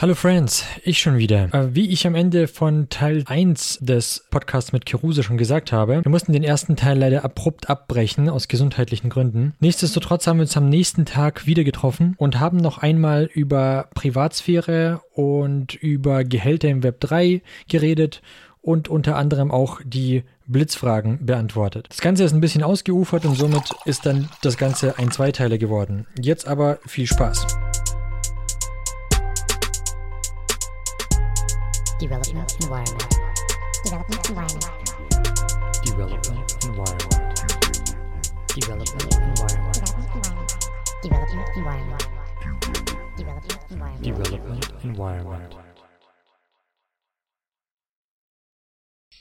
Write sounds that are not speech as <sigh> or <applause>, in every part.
Hallo Friends, ich schon wieder. Äh, wie ich am Ende von Teil 1 des Podcasts mit Kiruse schon gesagt habe, wir mussten den ersten Teil leider abrupt abbrechen aus gesundheitlichen Gründen. Nichtsdestotrotz haben wir uns am nächsten Tag wieder getroffen und haben noch einmal über Privatsphäre und über Gehälter im Web 3 geredet und unter anderem auch die Blitzfragen beantwortet. Das Ganze ist ein bisschen ausgeufert und somit ist dann das Ganze ein Zweiteiler geworden. Jetzt aber viel Spaß. Development environment. Development environment. Development environment. Development environment. Development environment. Development environment.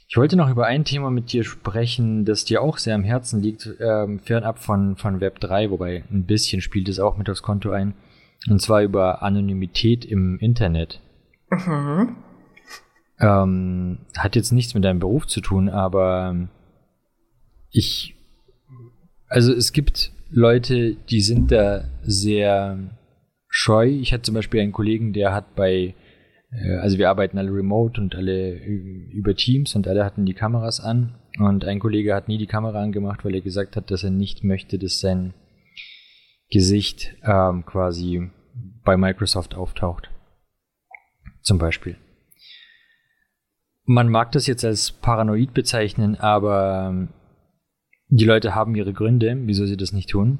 Ich wollte noch über ein Thema mit dir sprechen, das dir auch sehr am Herzen liegt, ähm, fernab von, von Web 3, wobei ein bisschen spielt es auch mit aufs Konto ein. Und zwar über Anonymität im Internet. Mhm. Ähm, hat jetzt nichts mit deinem Beruf zu tun, aber ich, also es gibt Leute, die sind da sehr scheu. Ich hatte zum Beispiel einen Kollegen, der hat bei, äh, also wir arbeiten alle remote und alle über Teams und alle hatten die Kameras an. Und ein Kollege hat nie die Kamera angemacht, weil er gesagt hat, dass er nicht möchte, dass sein Gesicht ähm, quasi bei Microsoft auftaucht. Zum Beispiel man mag das jetzt als paranoid bezeichnen, aber ähm, die Leute haben ihre Gründe, wieso sie das nicht tun.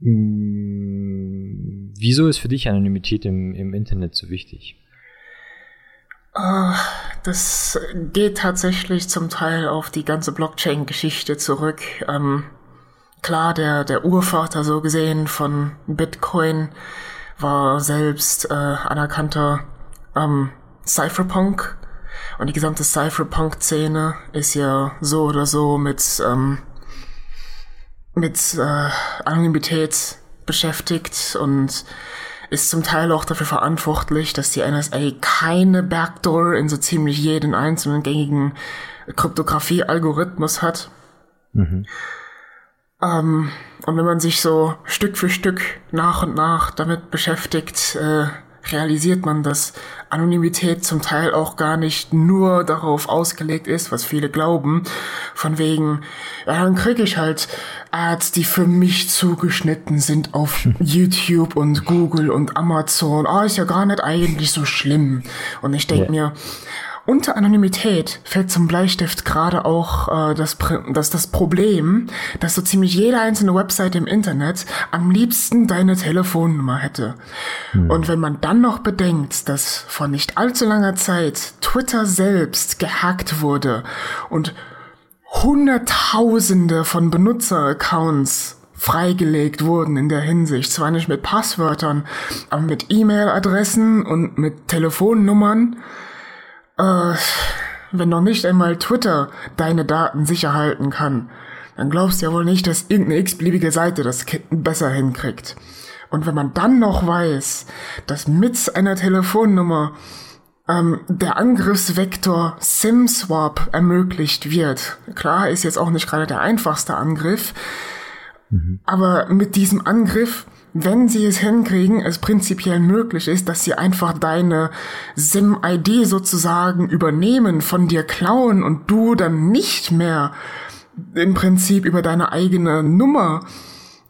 Hm, wieso ist für dich Anonymität im, im Internet so wichtig? Uh, das geht tatsächlich zum Teil auf die ganze Blockchain-Geschichte zurück. Ähm, klar, der, der Urvater so gesehen von Bitcoin war selbst äh, anerkannter ähm, Cypherpunk und die gesamte Cypherpunk-Szene ist ja so oder so mit, ähm, mit äh, Anonymität beschäftigt und ist zum Teil auch dafür verantwortlich, dass die NSA keine Backdoor in so ziemlich jeden einzelnen gängigen Kryptographie-Algorithmus hat. Mhm. Ähm, und wenn man sich so Stück für Stück nach und nach damit beschäftigt, äh, realisiert man, dass Anonymität zum Teil auch gar nicht nur darauf ausgelegt ist, was viele glauben, von wegen, ja, dann kriege ich halt Ads, die für mich zugeschnitten sind auf YouTube und Google und Amazon. Ah, oh, ist ja gar nicht eigentlich so schlimm. Und ich denke yeah. mir, unter Anonymität fällt zum Bleistift gerade auch äh, das, das, das Problem, dass so ziemlich jede einzelne Website im Internet am liebsten deine Telefonnummer hätte. Hm. Und wenn man dann noch bedenkt, dass vor nicht allzu langer Zeit Twitter selbst gehackt wurde und Hunderttausende von Benutzeraccounts freigelegt wurden in der Hinsicht. Zwar nicht mit Passwörtern, aber mit E-Mail-Adressen und mit Telefonnummern äh, wenn noch nicht einmal Twitter deine Daten sicher halten kann, dann glaubst du ja wohl nicht, dass irgendeine x-beliebige Seite das besser hinkriegt. Und wenn man dann noch weiß, dass mit einer Telefonnummer ähm, der Angriffsvektor SIM-Swap ermöglicht wird, klar, ist jetzt auch nicht gerade der einfachste Angriff, mhm. aber mit diesem Angriff wenn sie es hinkriegen, es prinzipiell möglich ist, dass sie einfach deine SIM-ID sozusagen übernehmen, von dir klauen und du dann nicht mehr im Prinzip über deine eigene Nummer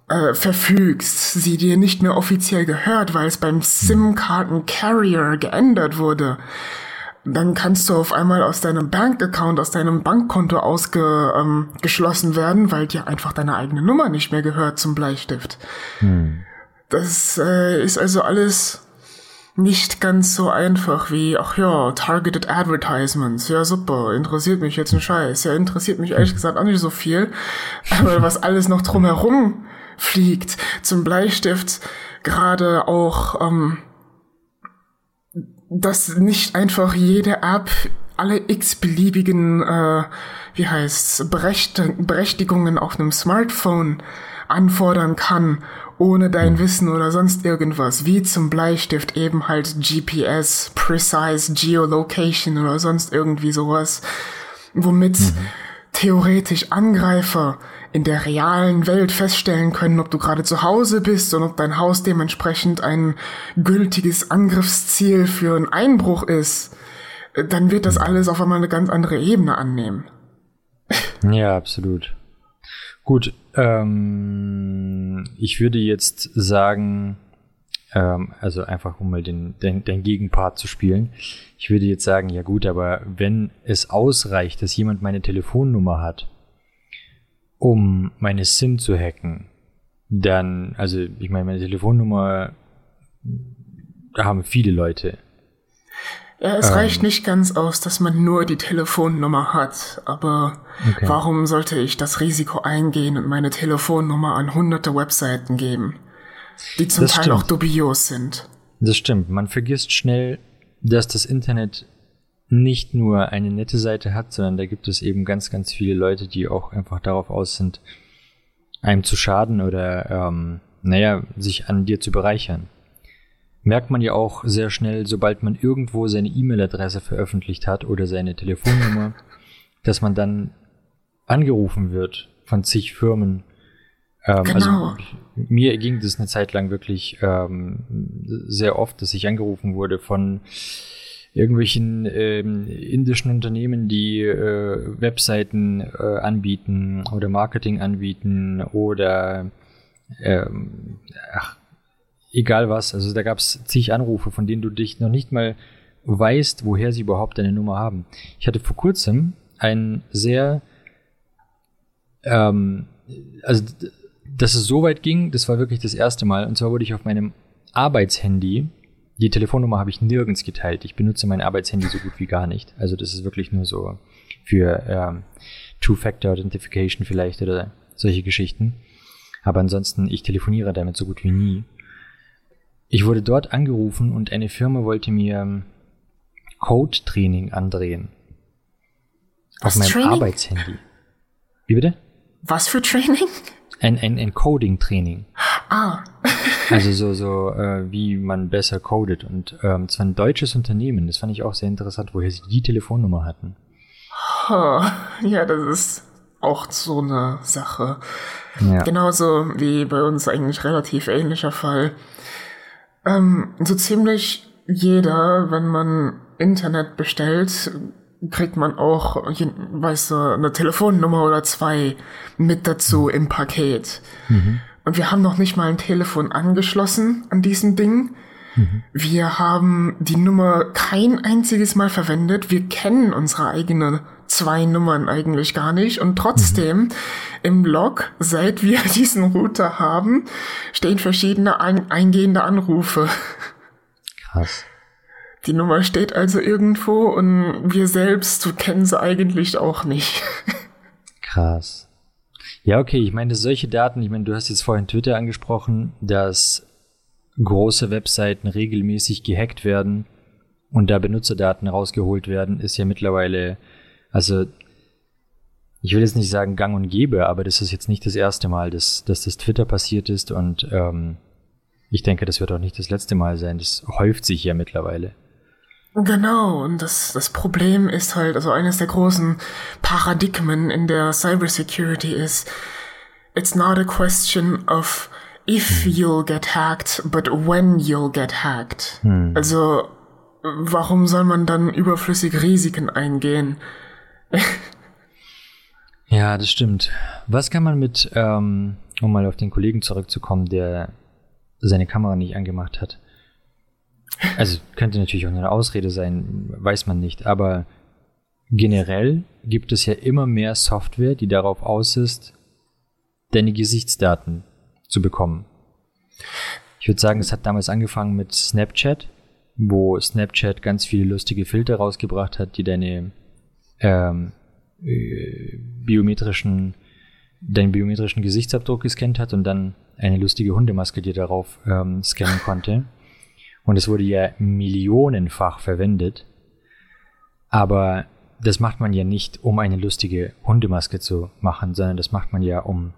äh, verfügst, sie dir nicht mehr offiziell gehört, weil es beim SIM-Karten-Carrier geändert wurde, dann kannst du auf einmal aus deinem Bankaccount, aus deinem Bankkonto ausgeschlossen ähm, werden, weil dir einfach deine eigene Nummer nicht mehr gehört zum Bleistift. Hm. Das äh, ist also alles nicht ganz so einfach wie, ach ja, Targeted Advertisements. Ja, super, interessiert mich jetzt ein Scheiß. Ja, interessiert mich ehrlich gesagt auch nicht so viel. Aber was alles noch drumherum fliegt, zum Bleistift, gerade auch, ähm, dass nicht einfach jede App alle x-beliebigen, äh, wie heißt's, Berechtigungen auf einem Smartphone anfordern kann ohne dein Wissen oder sonst irgendwas, wie zum Bleistift eben halt GPS, Precise Geolocation oder sonst irgendwie sowas, womit mhm. theoretisch Angreifer in der realen Welt feststellen können, ob du gerade zu Hause bist und ob dein Haus dementsprechend ein gültiges Angriffsziel für einen Einbruch ist, dann wird das alles auf einmal eine ganz andere Ebene annehmen. Ja, absolut. Gut, ähm, ich würde jetzt sagen, ähm, also einfach um mal den, den, den Gegenpart zu spielen. Ich würde jetzt sagen, ja gut, aber wenn es ausreicht, dass jemand meine Telefonnummer hat, um meine SIM zu hacken, dann, also ich meine, meine Telefonnummer haben viele Leute. Ja, es ähm, reicht nicht ganz aus, dass man nur die Telefonnummer hat, aber okay. warum sollte ich das Risiko eingehen und meine Telefonnummer an hunderte Webseiten geben? die zum das Teil stimmt. auch dubios sind. Das stimmt. Man vergisst schnell, dass das Internet nicht nur eine nette Seite hat, sondern da gibt es eben ganz, ganz viele Leute, die auch einfach darauf aus sind, einem zu schaden oder, ähm, naja, sich an dir zu bereichern. Merkt man ja auch sehr schnell, sobald man irgendwo seine E-Mail-Adresse veröffentlicht hat oder seine Telefonnummer, <laughs> dass man dann angerufen wird von zig Firmen ähm, also genau. Also mir ging das eine Zeit lang wirklich ähm, sehr oft, dass ich angerufen wurde von irgendwelchen ähm, indischen Unternehmen, die äh, Webseiten äh, anbieten oder Marketing anbieten oder ähm, ach, egal was. Also da gab es zig Anrufe, von denen du dich noch nicht mal weißt, woher sie überhaupt deine Nummer haben. Ich hatte vor kurzem einen sehr ähm, also dass es so weit ging, das war wirklich das erste Mal. Und zwar wurde ich auf meinem Arbeitshandy, die Telefonnummer habe ich nirgends geteilt. Ich benutze mein Arbeitshandy so gut wie gar nicht. Also das ist wirklich nur so für ähm, Two-Factor-Authentification vielleicht oder solche Geschichten. Aber ansonsten, ich telefoniere damit so gut wie nie. Ich wurde dort angerufen und eine Firma wollte mir ähm, Code-Training andrehen. Was auf meinem Training? Arbeitshandy. Wie bitte? Was für Training? Ein, ein Encoding-Training. Ah. also so, <laughs> so äh, wie man besser codet. Und ähm, zwar ein deutsches Unternehmen. Das fand ich auch sehr interessant, woher sie die Telefonnummer hatten. Ja, das ist auch so eine Sache. Ja. Genauso wie bei uns eigentlich relativ ähnlicher Fall. Ähm, so ziemlich jeder, wenn man Internet bestellt, kriegt man auch, weißt du, eine Telefonnummer oder zwei mit dazu im Paket. Mhm. Und wir haben noch nicht mal ein Telefon angeschlossen an diesem Ding. Mhm. Wir haben die Nummer kein einziges Mal verwendet. Wir kennen unsere eigenen zwei Nummern eigentlich gar nicht. Und trotzdem mhm. im Log, seit wir <laughs> diesen Router haben, stehen verschiedene ein eingehende Anrufe. Krass. Die Nummer steht also irgendwo und wir selbst kennen sie eigentlich auch nicht. Krass. Ja, okay, ich meine, solche Daten, ich meine, du hast jetzt vorhin Twitter angesprochen, dass große Webseiten regelmäßig gehackt werden und da Benutzerdaten rausgeholt werden, ist ja mittlerweile, also ich will jetzt nicht sagen gang und gäbe, aber das ist jetzt nicht das erste Mal, dass, dass das Twitter passiert ist und ähm, ich denke, das wird auch nicht das letzte Mal sein. Das häuft sich ja mittlerweile. Genau, und das, das Problem ist halt, also eines der großen Paradigmen in der Cybersecurity ist, it's not a question of if hm. you'll get hacked, but when you'll get hacked. Hm. Also, warum soll man dann überflüssig Risiken eingehen? <laughs> ja, das stimmt. Was kann man mit, ähm, um mal auf den Kollegen zurückzukommen, der seine Kamera nicht angemacht hat, also könnte natürlich auch eine Ausrede sein, weiß man nicht. Aber generell gibt es ja immer mehr Software, die darauf aus ist, deine Gesichtsdaten zu bekommen. Ich würde sagen, es hat damals angefangen mit Snapchat, wo Snapchat ganz viele lustige Filter rausgebracht hat, die deine ähm, äh, biometrischen, deinen biometrischen Gesichtsabdruck gescannt hat und dann eine lustige Hundemaske dir darauf ähm, scannen konnte. Und es wurde ja millionenfach verwendet. Aber das macht man ja nicht, um eine lustige Hundemaske zu machen, sondern das macht man ja, um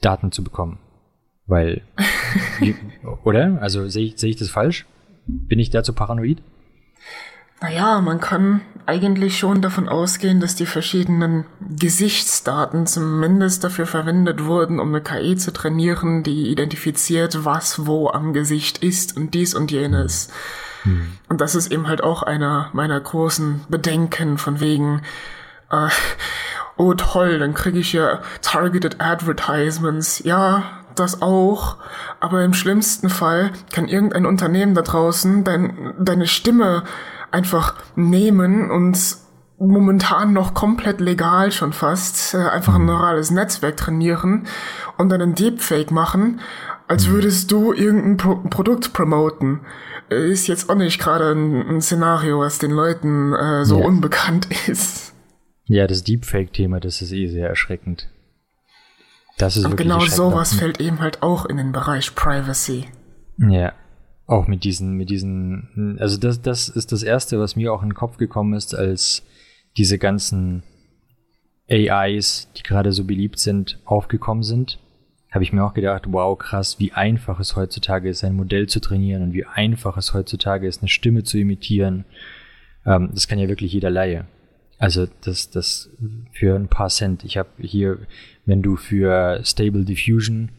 Daten zu bekommen. Weil, <laughs> oder? Also sehe ich, seh ich das falsch? Bin ich dazu paranoid? Naja, man kann eigentlich schon davon ausgehen, dass die verschiedenen Gesichtsdaten zumindest dafür verwendet wurden, um eine KI zu trainieren, die identifiziert, was wo am Gesicht ist und dies und jenes. Hm. Und das ist eben halt auch einer meiner großen Bedenken von wegen, äh, oh toll, dann kriege ich ja targeted advertisements. Ja, das auch, aber im schlimmsten Fall kann irgendein Unternehmen da draußen dein, deine Stimme einfach nehmen und momentan noch komplett legal schon fast, äh, einfach ein mhm. neurales Netzwerk trainieren und dann ein Deepfake machen, als mhm. würdest du irgendein Pro Produkt promoten. Ist jetzt auch nicht gerade ein, ein, Szenario, was den Leuten äh, so ja. unbekannt <laughs> ist. Ja, das Deepfake-Thema, das ist eh sehr erschreckend. Das ist Und genau sowas fällt eben halt auch in den Bereich Privacy. Ja, auch mit diesen, mit diesen, also das, das ist das erste, was mir auch in den Kopf gekommen ist, als diese ganzen AIs, die gerade so beliebt sind, aufgekommen sind. Habe ich mir auch gedacht, wow, krass, wie einfach es heutzutage ist, ein Modell zu trainieren und wie einfach es heutzutage ist, eine Stimme zu imitieren. Ähm, das kann ja wirklich jeder Laie. Also das, das für ein paar Cent. Ich habe hier, wenn du für Stable Diffusion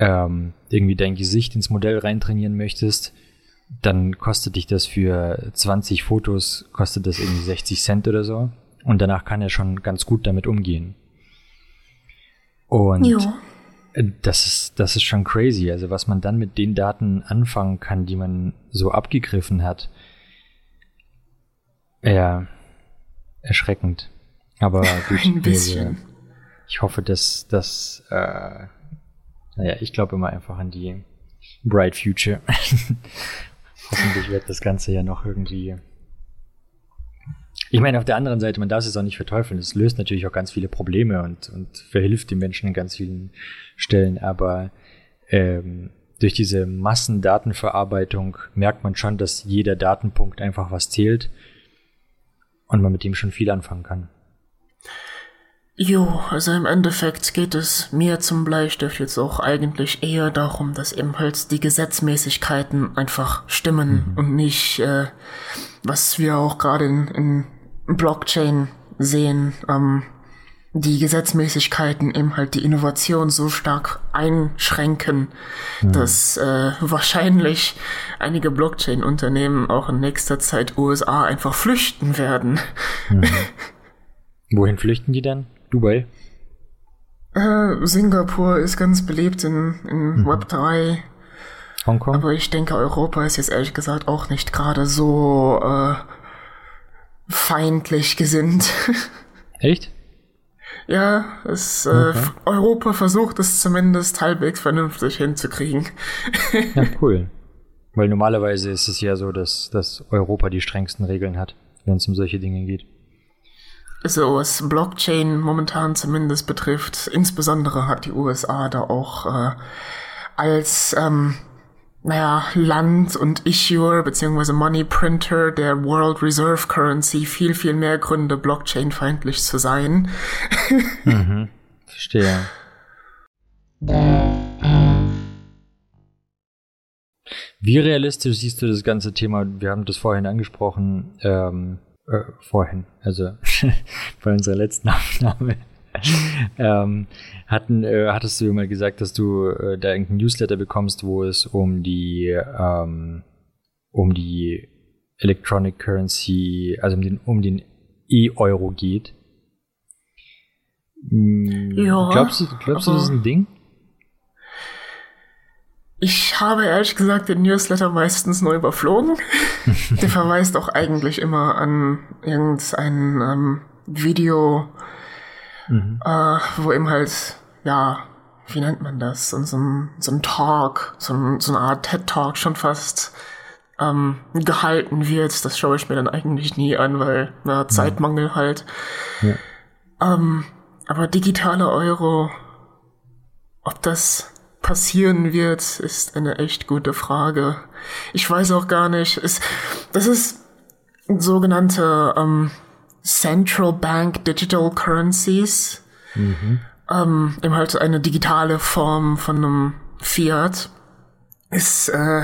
ähm, irgendwie dein Gesicht ins Modell reintrainieren möchtest, dann kostet dich das für 20 Fotos, kostet das irgendwie 60 Cent oder so. Und danach kann er schon ganz gut damit umgehen. Und jo. das ist, das ist schon crazy. Also was man dann mit den Daten anfangen kann, die man so abgegriffen hat. Ja, erschreckend. Aber <laughs> gut, ich hoffe, dass, dass äh, naja, ich glaube immer einfach an die Bright Future. <laughs> Hoffentlich wird das Ganze ja noch irgendwie. Ich meine, auf der anderen Seite, man darf es auch nicht verteufeln. Es löst natürlich auch ganz viele Probleme und, und verhilft den Menschen an ganz vielen Stellen. Aber ähm, durch diese Massendatenverarbeitung merkt man schon, dass jeder Datenpunkt einfach was zählt und man mit dem schon viel anfangen kann. Jo, also im Endeffekt geht es mir zum Bleistift jetzt auch eigentlich eher darum, dass eben halt die Gesetzmäßigkeiten einfach stimmen mhm. und nicht, äh, was wir auch gerade in, in Blockchain sehen, ähm, die Gesetzmäßigkeiten eben halt die Innovation so stark einschränken, mhm. dass äh, wahrscheinlich einige Blockchain-Unternehmen auch in nächster Zeit USA einfach flüchten werden. Mhm. <laughs> Wohin flüchten die denn? Dubai? Äh, Singapur ist ganz beliebt in, in mhm. Web 3. Hongkong? Aber ich denke, Europa ist jetzt ehrlich gesagt auch nicht gerade so äh, feindlich gesinnt. <laughs> Echt? Ja, es, äh, okay. Europa versucht es zumindest halbwegs vernünftig hinzukriegen. <laughs> ja, cool. Weil normalerweise ist es ja so, dass, dass Europa die strengsten Regeln hat, wenn es um solche Dinge geht so was Blockchain momentan zumindest betrifft, insbesondere hat die USA da auch äh, als ähm, naja, Land und Issuer bzw. Money Printer der World Reserve Currency viel, viel mehr Gründe, Blockchain-feindlich zu sein. <laughs> mhm, verstehe. Wie realistisch siehst du das ganze Thema? Wir haben das vorhin angesprochen, ähm, äh, vorhin, also <laughs> bei unserer letzten Aufnahme, <laughs> ähm, hatten, äh, hattest du mal gesagt, dass du äh, da irgendein Newsletter bekommst, wo es um die, ähm, um die Electronic Currency, also um den, um den E-Euro geht. Hm, ja. Glaubst du, glaubst du, das ist ein Ding? Ich habe ehrlich gesagt den Newsletter meistens nur überflogen. <laughs> Der verweist auch eigentlich immer an irgendein ähm, Video, mhm. äh, wo eben halt, ja, wie nennt man das? So, so, ein, so ein Talk, so, ein, so eine Art TED-Talk schon fast ähm, gehalten wird. Das schaue ich mir dann eigentlich nie an, weil na, Zeitmangel halt. Ja. Ähm, aber digitale Euro, ob das passieren wird, ist eine echt gute Frage. Ich weiß auch gar nicht. Es, das ist sogenannte ähm, Central Bank Digital Currencies. Mhm. Ähm, eben halt eine digitale Form von einem Fiat. Ist äh,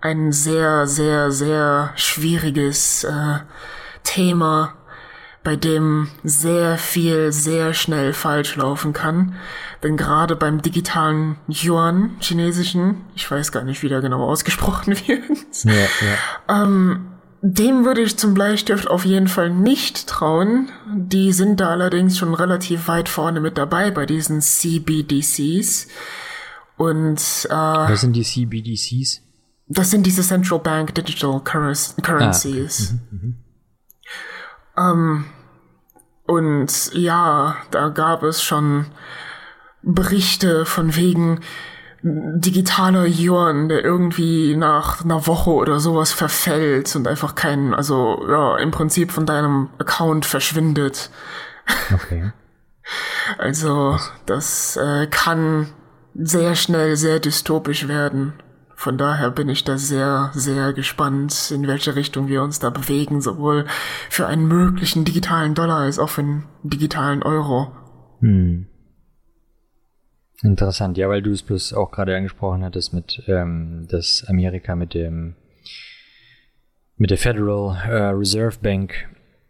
ein sehr, sehr, sehr schwieriges äh, Thema, bei dem sehr viel sehr schnell falsch laufen kann. Denn gerade beim digitalen Yuan, chinesischen, ich weiß gar nicht, wie der genau ausgesprochen <laughs> wird, ja, ja. Ähm, dem würde ich zum Bleistift auf jeden Fall nicht trauen. Die sind da allerdings schon relativ weit vorne mit dabei bei diesen CBDCs. Und äh, was sind die CBDCs? Das sind diese Central Bank Digital Currencies. Ah, okay. mhm, mh. Ähm, und ja, da gab es schon Berichte von wegen, digitaler Yuan, der irgendwie nach einer Woche oder sowas verfällt und einfach kein, also ja, im Prinzip von deinem Account verschwindet. Okay. Also das äh, kann sehr schnell sehr dystopisch werden. Von daher bin ich da sehr, sehr gespannt, in welche Richtung wir uns da bewegen, sowohl für einen möglichen digitalen Dollar als auch für einen digitalen Euro. Hm. Interessant, ja, weil du es bloß auch gerade angesprochen hattest mit, ähm, dass Amerika mit dem mit der Federal äh, Reserve Bank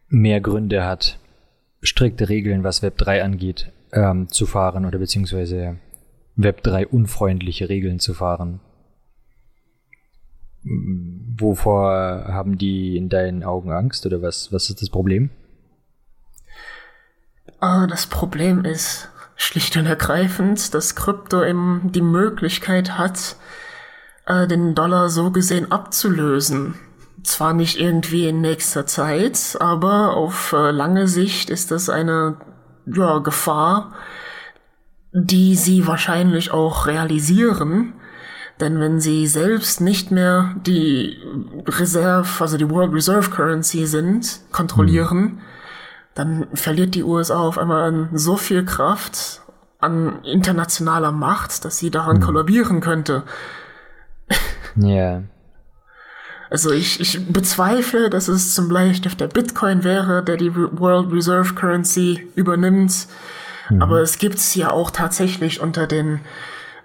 mehr Gründe hat, strikte Regeln, was Web 3 angeht, ähm, zu fahren oder beziehungsweise Web 3 unfreundliche Regeln zu fahren. Wovor haben die in deinen Augen Angst oder was, was ist das Problem? Uh, das Problem ist, schlicht und ergreifend, dass Krypto eben die Möglichkeit hat, äh, den Dollar so gesehen abzulösen. Zwar nicht irgendwie in nächster Zeit, aber auf äh, lange Sicht ist das eine ja, Gefahr, die sie wahrscheinlich auch realisieren. Denn wenn sie selbst nicht mehr die Reserve, also die World Reserve Currency sind, kontrollieren, mhm dann verliert die USA auf einmal an so viel Kraft, an internationaler Macht, dass sie daran hm. kollabieren könnte. Ja. yeah. Also ich, ich bezweifle, dass es zum Bleistift der Bitcoin wäre, der die World Reserve Currency übernimmt. Mhm. Aber es gibt es ja auch tatsächlich unter den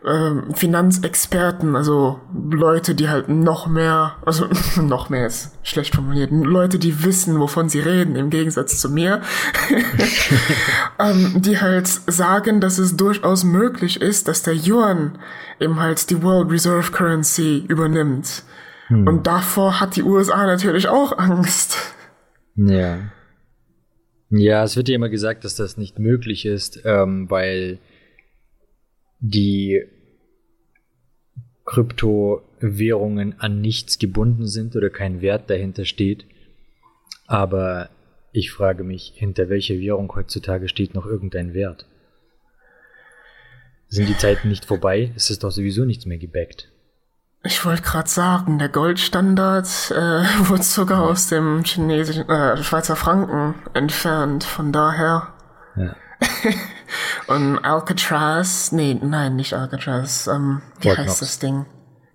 ähm, Finanzexperten, also Leute, die halt noch mehr, also <laughs> noch mehr ist schlecht formuliert, Leute, die wissen, wovon sie reden, im Gegensatz zu mir, <laughs> ähm, die halt sagen, dass es durchaus möglich ist, dass der Yuan eben halt die World Reserve Currency übernimmt. Hm. Und davor hat die USA natürlich auch Angst. Ja. Ja, es wird ja immer gesagt, dass das nicht möglich ist, ähm, weil die Kryptowährungen an nichts gebunden sind oder kein Wert dahinter steht. Aber ich frage mich, hinter welcher Währung heutzutage steht noch irgendein Wert? Sind die Zeiten nicht vorbei? Es ist doch sowieso nichts mehr gebackt. Ich wollte gerade sagen, der Goldstandard äh, <laughs> wurde sogar aus dem chinesischen äh, Schweizer Franken entfernt. Von daher. Ja. <laughs> Und Alcatraz, nee, nein, nicht Alcatraz, ähm, wie Fort heißt Knox. das Ding?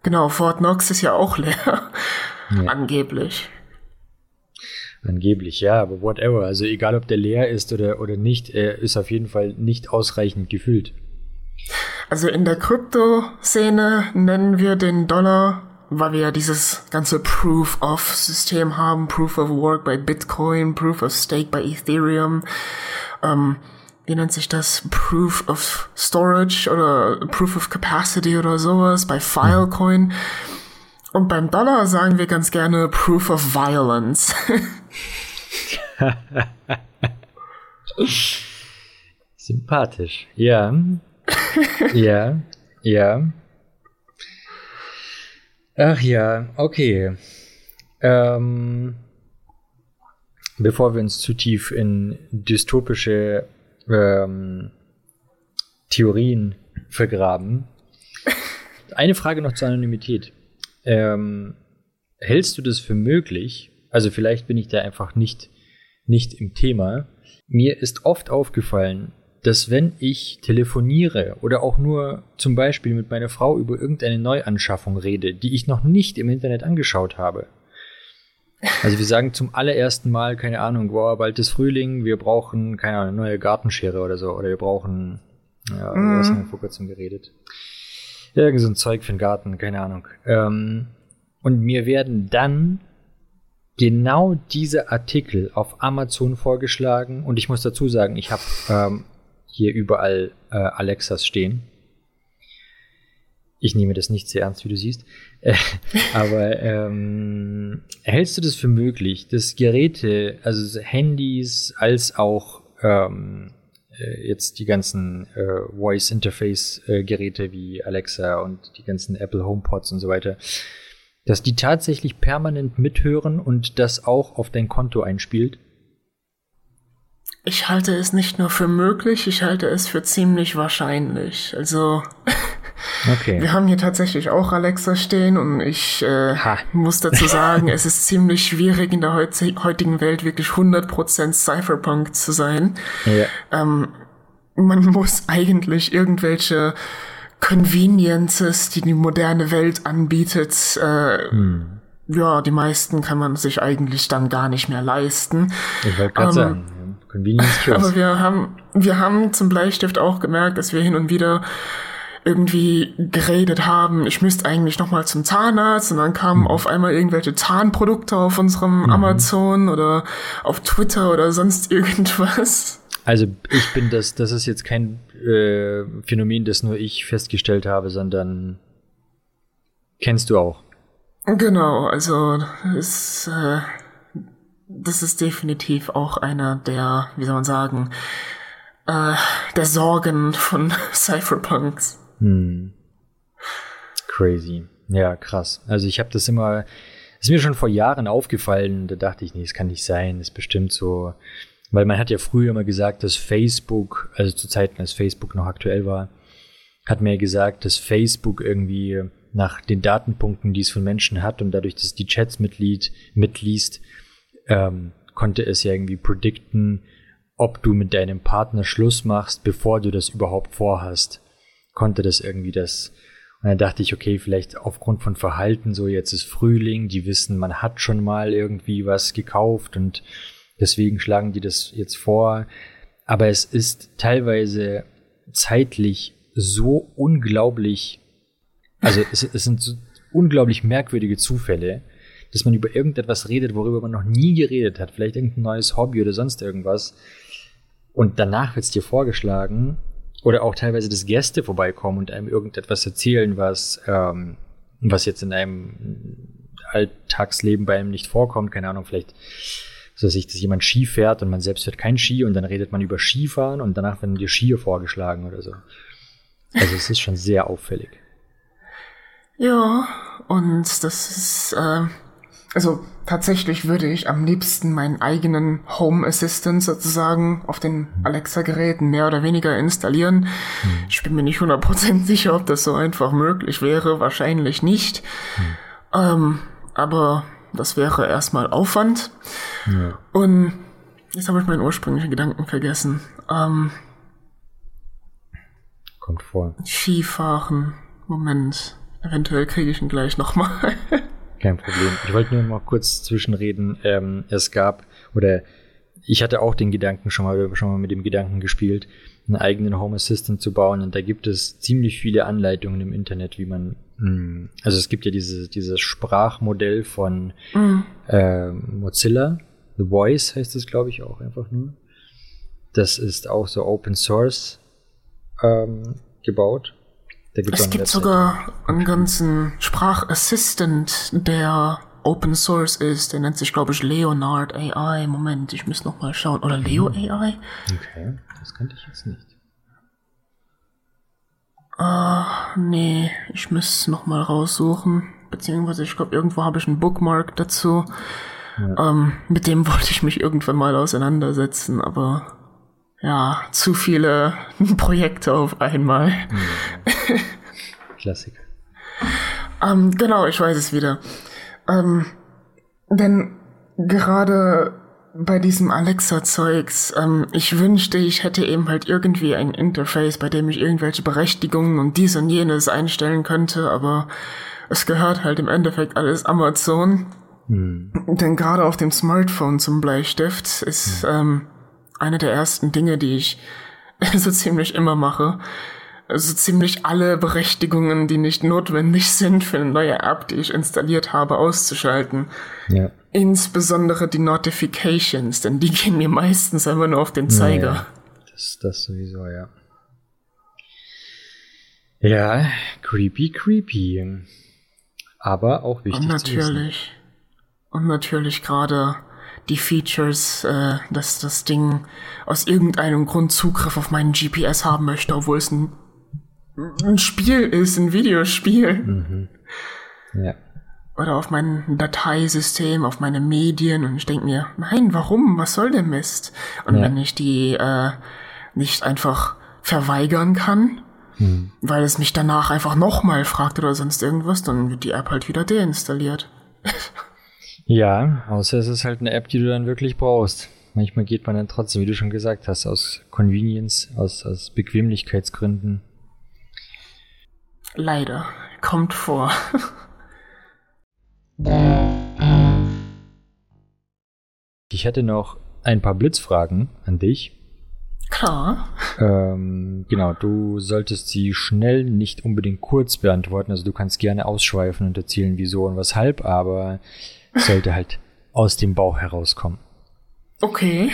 Genau, Fort Knox ist ja auch <laughs> leer. Ja. Angeblich. Angeblich, ja, aber whatever. Also egal, ob der leer ist oder, oder nicht, er ist auf jeden Fall nicht ausreichend gefüllt. Also in der Krypto-Szene nennen wir den Dollar, weil wir ja dieses ganze Proof-of-System haben, Proof of Work bei Bitcoin, Proof of Stake bei Ethereum. Ähm, wie nennt sich das? Proof of Storage oder Proof of Capacity oder sowas bei Filecoin. Und beim Dollar sagen wir ganz gerne Proof of Violence. <laughs> Sympathisch. Ja. ja. Ja. Ach ja, okay. Ähm, bevor wir uns zu tief in dystopische ähm, Theorien vergraben. Eine Frage noch zur Anonymität. Ähm, hältst du das für möglich? Also vielleicht bin ich da einfach nicht, nicht im Thema. Mir ist oft aufgefallen, dass wenn ich telefoniere oder auch nur zum Beispiel mit meiner Frau über irgendeine Neuanschaffung rede, die ich noch nicht im Internet angeschaut habe, also wir sagen zum allerersten Mal, keine Ahnung, boah, bald ist Frühling, wir brauchen, keine Ahnung, eine neue Gartenschere oder so. Oder wir brauchen, ja, mhm. was haben wir vor kurzem geredet? Irgend so ein Zeug für den Garten, keine Ahnung. Ähm, Und mir werden dann genau diese Artikel auf Amazon vorgeschlagen. Und ich muss dazu sagen, ich habe ähm, hier überall äh, Alexas stehen. Ich nehme das nicht sehr ernst, wie du siehst. Äh, <laughs> aber ähm, hältst du das für möglich, dass Geräte, also Handys als auch ähm, äh, jetzt die ganzen äh, Voice Interface äh, Geräte wie Alexa und die ganzen Apple HomePods und so weiter, dass die tatsächlich permanent mithören und das auch auf dein Konto einspielt? Ich halte es nicht nur für möglich, ich halte es für ziemlich wahrscheinlich. Also <laughs> Okay. Wir haben hier tatsächlich auch Alexa stehen und ich äh, muss dazu sagen, es ist ziemlich schwierig in der heutigen Welt wirklich 100% Cypherpunk zu sein. Ja. Ähm, man muss eigentlich irgendwelche Conveniences, die die moderne Welt anbietet, äh, hm. ja, die meisten kann man sich eigentlich dann gar nicht mehr leisten. Ich wollte gerade ähm, sagen. Convenience Aber wir haben, wir haben zum Bleistift auch gemerkt, dass wir hin und wieder irgendwie geredet haben, ich müsste eigentlich nochmal zum Zahnarzt und dann kamen mhm. auf einmal irgendwelche Zahnprodukte auf unserem mhm. Amazon oder auf Twitter oder sonst <laughs> irgendwas. Also ich bin das, das ist jetzt kein äh, Phänomen, das nur ich festgestellt habe, sondern kennst du auch. Genau, also ist, äh, das ist definitiv auch einer der, wie soll man sagen, äh, der Sorgen von <laughs> Cypherpunks. Hm. Crazy. Ja, krass. Also ich habe das immer, ist mir schon vor Jahren aufgefallen, da dachte ich, nee, das kann nicht sein, das ist bestimmt so, weil man hat ja früher immer gesagt, dass Facebook, also zu Zeiten, als Facebook noch aktuell war, hat ja gesagt, dass Facebook irgendwie nach den Datenpunkten, die es von Menschen hat und dadurch, dass die Chats mitlied, mitliest, ähm, konnte es ja irgendwie predikten, ob du mit deinem Partner Schluss machst, bevor du das überhaupt vorhast konnte das irgendwie das. Und dann dachte ich, okay, vielleicht aufgrund von Verhalten, so jetzt ist Frühling, die wissen, man hat schon mal irgendwie was gekauft und deswegen schlagen die das jetzt vor. Aber es ist teilweise zeitlich so unglaublich, also es, es sind so unglaublich merkwürdige Zufälle, dass man über irgendetwas redet, worüber man noch nie geredet hat, vielleicht irgendein neues Hobby oder sonst irgendwas. Und danach wird es dir vorgeschlagen oder auch teilweise, dass Gäste vorbeikommen und einem irgendetwas erzählen, was, ähm, was jetzt in einem Alltagsleben bei einem nicht vorkommt. Keine Ahnung, vielleicht so dass sich, dass jemand Ski fährt und man selbst fährt kein Ski und dann redet man über Skifahren und danach werden dir Skier vorgeschlagen oder so. Also es ist schon sehr auffällig. Ja, und das ist, äh, also tatsächlich würde ich am liebsten meinen eigenen Home Assistant sozusagen auf den Alexa-Geräten mehr oder weniger installieren. Hm. Ich bin mir nicht 100% <laughs> sicher, ob das so einfach möglich wäre. Wahrscheinlich nicht. Hm. Ähm, aber das wäre erstmal Aufwand. Ja. Und jetzt habe ich meinen ursprünglichen Gedanken vergessen. Ähm, Kommt vor. Skifahren. Moment. Eventuell kriege ich ihn gleich nochmal. <laughs> Kein Problem. Ich wollte nur mal kurz zwischenreden. Ähm, es gab, oder ich hatte auch den Gedanken schon mal, schon mal mit dem Gedanken gespielt, einen eigenen Home Assistant zu bauen. Und da gibt es ziemlich viele Anleitungen im Internet, wie man, mh, hm, also es gibt ja diese, dieses Sprachmodell von mhm. äh, Mozilla. The Voice heißt es, glaube ich, auch einfach nur. Das ist auch so Open Source ähm, gebaut. Es gibt sogar einen ganzen Sprachassistent, der Open Source ist. Der nennt sich, glaube ich, Leonard AI. Moment, ich muss noch mal schauen. Oder Leo AI? Okay, das kannte ich jetzt nicht. Ah, nee, ich muss noch mal raussuchen. Beziehungsweise, ich glaube, irgendwo habe ich einen Bookmark dazu. Ja. Ähm, mit dem <laughs> wollte ich mich irgendwann mal auseinandersetzen, aber ja, zu viele <laughs> Projekte auf einmal. Klassiker. ähm, genau, ich weiß es wieder. Ähm, denn gerade bei diesem Alexa-Zeugs, ähm, ich wünschte, ich hätte eben halt irgendwie ein Interface, bei dem ich irgendwelche Berechtigungen und dies und jenes einstellen könnte, aber es gehört halt im Endeffekt alles Amazon. Hm. Denn gerade auf dem Smartphone zum Bleistift ist hm. ähm, eine der ersten Dinge, die ich <laughs> so ziemlich immer mache, also ziemlich alle Berechtigungen, die nicht notwendig sind für eine neue App, die ich installiert habe, auszuschalten. Ja. Insbesondere die Notifications, denn die gehen mir meistens einfach nur auf den Zeiger. Ja, das, das sowieso, ja. Ja, creepy, creepy. Aber auch wichtig. Und natürlich. Und natürlich gerade die Features, äh, dass das Ding aus irgendeinem Grund Zugriff auf meinen GPS haben möchte, obwohl es ein, ein Spiel ist, ein Videospiel. Mhm. Ja. Oder auf mein Dateisystem, auf meine Medien und ich denke mir, nein, warum? Was soll der Mist? Und Ja. wenn ich die äh, nicht einfach verweigern kann, Hm. weil es mich danach einfach nochmal fragt oder sonst irgendwas, dann wird die App halt wieder deinstalliert. <laughs> Ja, außer es ist halt eine App, die du dann wirklich brauchst. Manchmal geht man dann trotzdem, wie du schon gesagt hast, aus Convenience, aus, aus Bequemlichkeitsgründen. Leider. Kommt vor. <laughs> Ich hätte noch ein paar Blitzfragen an dich. Klar. Ähm, genau, du solltest sie schnell, nicht unbedingt kurz beantworten. Also du kannst gerne ausschweifen und erzählen, wieso und weshalb, aber sollte halt aus dem Bauch herauskommen. Okay.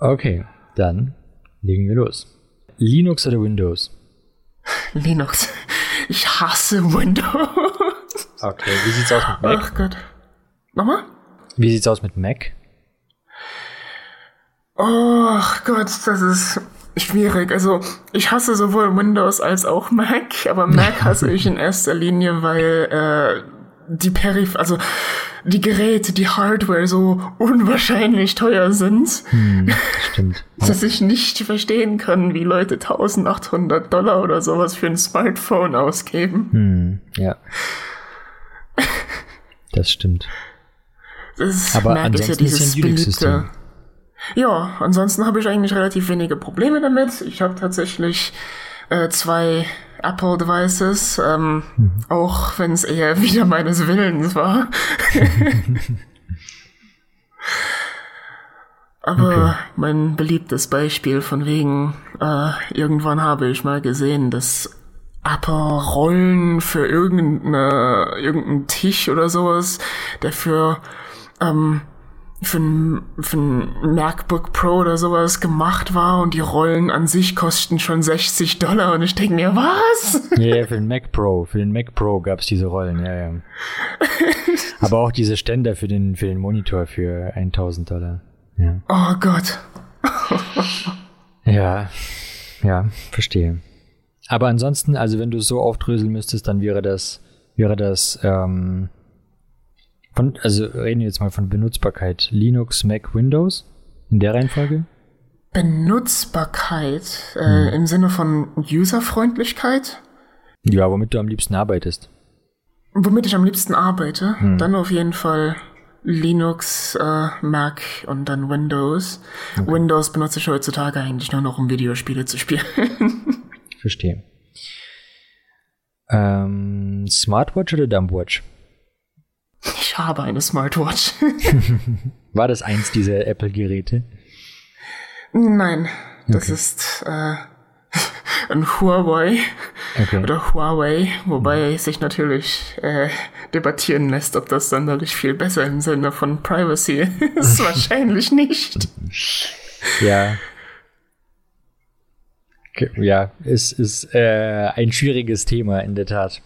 Okay, dann legen wir los. Linux oder Windows? Linux. Ich hasse Windows. Okay, wie sieht's aus mit Mac? Ach Gott. Nochmal? Wie sieht's aus mit Mac? Oh Gott, das ist schwierig. Also, ich hasse sowohl Windows als auch Mac, aber Mac <laughs> hasse ich in erster Linie, weil äh, die Periph also die Geräte, die Hardware so unwahrscheinlich teuer sind, Hm, stimmt. <laughs> dass ich nicht verstehen kann, wie Leute 1800 Dollar oder sowas für ein Smartphone ausgeben. Hm, ja. Das stimmt. Das Aber ist ja ansonsten ist ein Unix-System. Ja, ansonsten habe ich eigentlich relativ wenige Probleme damit. Ich habe tatsächlich äh, zwei Apple Devices, ähm, Mhm. auch wenn es eher <laughs> wieder meines Willens war. <laughs> Aber Okay. mein beliebtes Beispiel von wegen, äh, irgendwann habe ich mal gesehen, dass Apple Rollen für irgendeine, irgendeinen Tisch oder sowas, der für, ähm, für ein, für ein MacBook Pro oder sowas gemacht war und die Rollen an sich kosten schon 60 Dollar und ich denke mir, was? Ja, ja, für den Mac Pro. Für den Mac Pro gab's diese Rollen, ja, ja. <laughs> Aber auch diese Ständer für den, für den Monitor für 1000 Dollar. Ja. Oh Gott. Ja, ja, verstehe. Aber ansonsten, also wenn du es so aufdröseln müsstest, dann wäre das, wäre das, ähm, von, also reden wir jetzt mal von Benutzbarkeit. Linux, Mac, Windows? In der Reihenfolge? Benutzbarkeit äh, im Sinne von Userfreundlichkeit, Ja, womit du am liebsten arbeitest. womit ich am liebsten arbeite, dann auf jeden Fall Linux, äh, Mac und dann Windows. Windows benutze ich heutzutage eigentlich nur noch, um Videospiele zu spielen. <laughs> Verstehe. Ähm, Smartwatch oder Dumbwatch? Ich habe eine Smartwatch. <laughs> War das eins dieser Apple-Geräte? Nein, das ist äh, <laughs> ein Huawei Okay. oder Huawei, wobei sich natürlich äh, debattieren lässt, ob das sonderlich viel besser im Sinne von Privacy <laughs> ist. Wahrscheinlich nicht. Ja. Okay, Ja, es ist äh, ein schwieriges Thema in der Tat.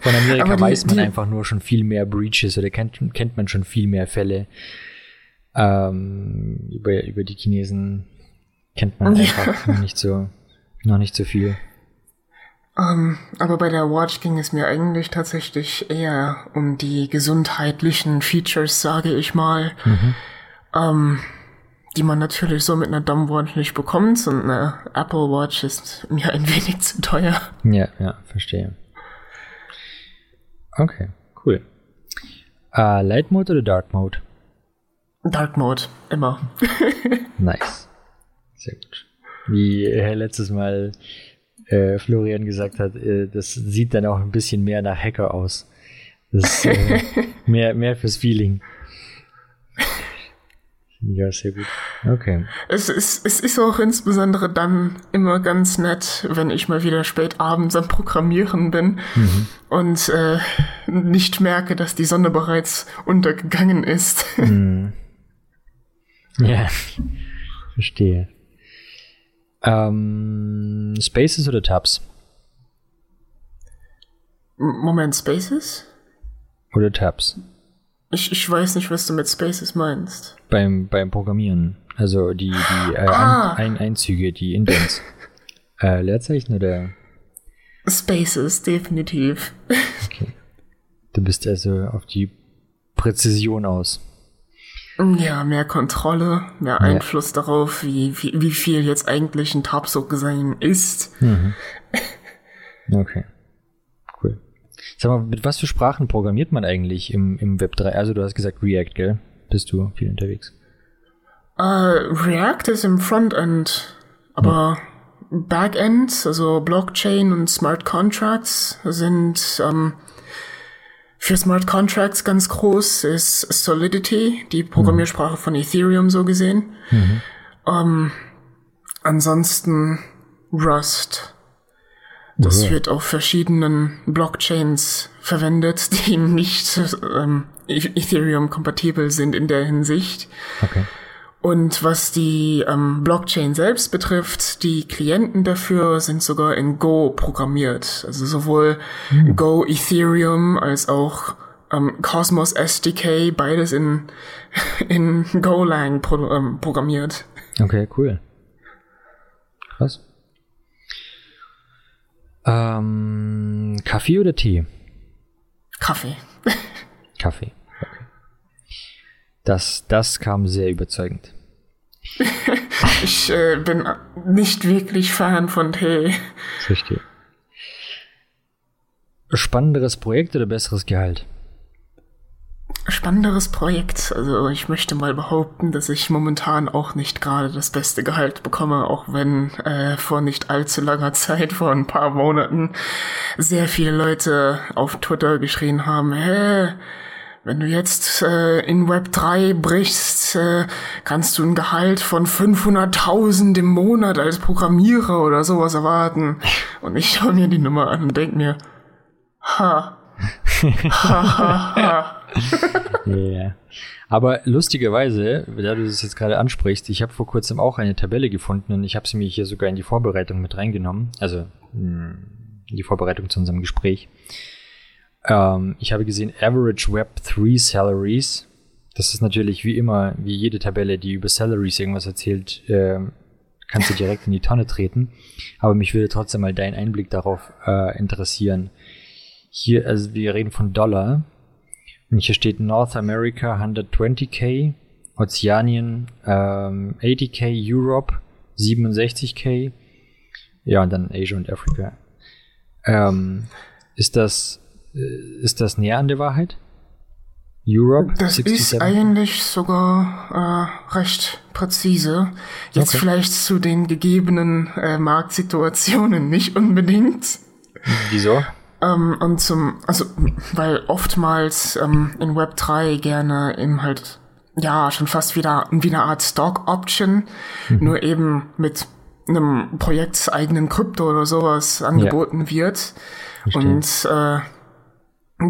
Von Amerika <laughs> die- weiß man die- einfach nur schon viel mehr Breaches oder kennt, kennt man schon viel mehr Fälle. Ähm, über, über die Chinesen kennt man Ja. einfach noch nicht so, noch nicht so viel. Ähm, aber bei der Watch ging es mir eigentlich tatsächlich eher um die gesundheitlichen Features, sage ich mal, ähm, die man natürlich so mit einer Dumb Watch nicht bekommt und eine Apple Watch ist mir ein wenig zu teuer. Ja, ja, verstehe. Okay, cool. Äh, Light Mode oder Dark Mode? Dark Mode, immer. <laughs> Nice. Sehr gut. Wie äh, letztes Mal äh, Florian gesagt hat, äh, das sieht dann auch ein bisschen mehr nach Hacker aus. Das ist äh, <laughs> mehr, mehr fürs Feeling. Ja, sehr gut. Okay. Es ist, es ist auch insbesondere dann immer ganz nett, wenn ich mal wieder spät abends am Programmieren bin mhm. und äh, nicht merke, dass die Sonne bereits untergegangen ist. <laughs> Mhm. Ja, verstehe. Ähm, Spaces oder Tabs? Moment, Spaces? Oder Tabs? Ich, ich weiß nicht, was du mit Spaces meinst. Beim, beim Programmieren. Also die, die äh, ah. Ein, Einzüge, die Indents. <laughs> äh, Leerzeichen oder? Spaces, definitiv. Okay. Du bist also auf die Präzision aus. Ja, mehr Kontrolle, mehr ja. Einfluss darauf, wie, wie, wie viel jetzt eigentlich ein Tab so sein ist. Mhm. <laughs> Okay. Sag mal, mit was für Sprachen programmiert man eigentlich im, im Web 3? Also du hast gesagt React, gell? Bist du viel unterwegs? Uh, React ist im Frontend, aber hm. Backend, also Blockchain und Smart Contracts sind ähm, für Smart Contracts ganz groß ist Solidity, die Programmiersprache mhm. von Ethereum so gesehen. Mhm. Ähm, ansonsten Rust. Das ja. wird auf verschiedenen Blockchains verwendet, <laughs> die nicht ähm, e- Ethereum-kompatibel sind in der Hinsicht. Okay. Und was die ähm, Blockchain selbst betrifft, die Klienten dafür sind sogar in Go programmiert. Also sowohl hm. Go Ethereum als auch ähm, Cosmos SDK, beides in, <laughs> in Golang pro, ähm, programmiert. Okay, cool. Krass. Ähm, Kaffee oder Tee? Kaffee. Kaffee. Okay. Das, das kam sehr überzeugend. <laughs> ich äh, bin nicht wirklich Fan von Tee. Verstehe. Spannenderes Projekt oder besseres Gehalt? spannenderes Projekt. Also ich möchte mal behaupten, dass ich momentan auch nicht gerade das beste Gehalt bekomme, auch wenn äh, vor nicht allzu langer Zeit, vor ein paar Monaten, sehr viele Leute auf Twitter geschrien haben, hä, wenn du jetzt äh, in Web 3 brichst, äh, kannst du ein Gehalt von 500.000 im Monat als Programmierer oder sowas erwarten. Und ich schaue mir die Nummer an und denk mir, ha, yeah. <laughs> Aber lustigerweise, da du das jetzt gerade ansprichst, ich habe vor kurzem auch eine Tabelle gefunden und ich habe sie mir hier sogar in die Vorbereitung mit reingenommen, also hm, in die Vorbereitung zu unserem Gespräch. Ähm, ich habe gesehen Average Web 3 Salaries. Das ist natürlich wie immer, wie jede Tabelle, die über Salaries irgendwas erzählt, äh, kannst du direkt in die Tonne treten. Aber mich würde trotzdem mal dein Einblick darauf äh, interessieren. Hier, also wir reden von Dollar. Und hier steht North America 120k, Ozeanien ähm, 80k, Europe 67k. Ja, und dann Asia und Afrika. Ähm, ist das, ist das näher an der Wahrheit? Europe? Das 67? ist eigentlich sogar äh, recht präzise. Jetzt okay. vielleicht zu den gegebenen äh, Marktsituationen <laughs> nicht unbedingt. Wieso? Ähm, und zum, also, weil oftmals ähm, in Web 3 gerne eben halt, ja, schon fast wieder wie eine Art Stock Option, mhm. nur eben mit einem projektseigenen Krypto oder sowas angeboten ja. wird. Verstehe. Und äh,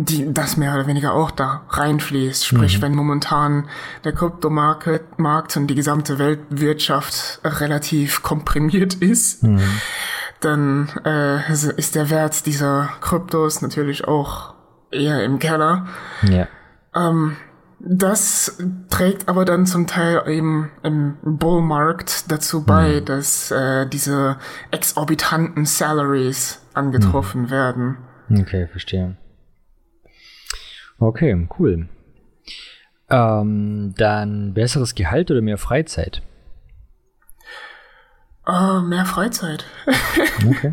die, das mehr oder weniger auch da reinfließt. Sprich, mhm. wenn momentan der Kryptomarkt Markt und die gesamte Weltwirtschaft relativ komprimiert ist, mhm dann äh, ist der Wert dieser Kryptos natürlich auch eher im Keller. Ja. Ähm, das trägt aber dann zum Teil eben im Bullmarkt dazu bei, mhm. dass äh, diese exorbitanten Salaries angetroffen mhm. werden. Okay, verstehe. Okay, cool. Ähm, dann besseres Gehalt oder mehr Freizeit? Uh, mehr Freizeit. <laughs> Okay.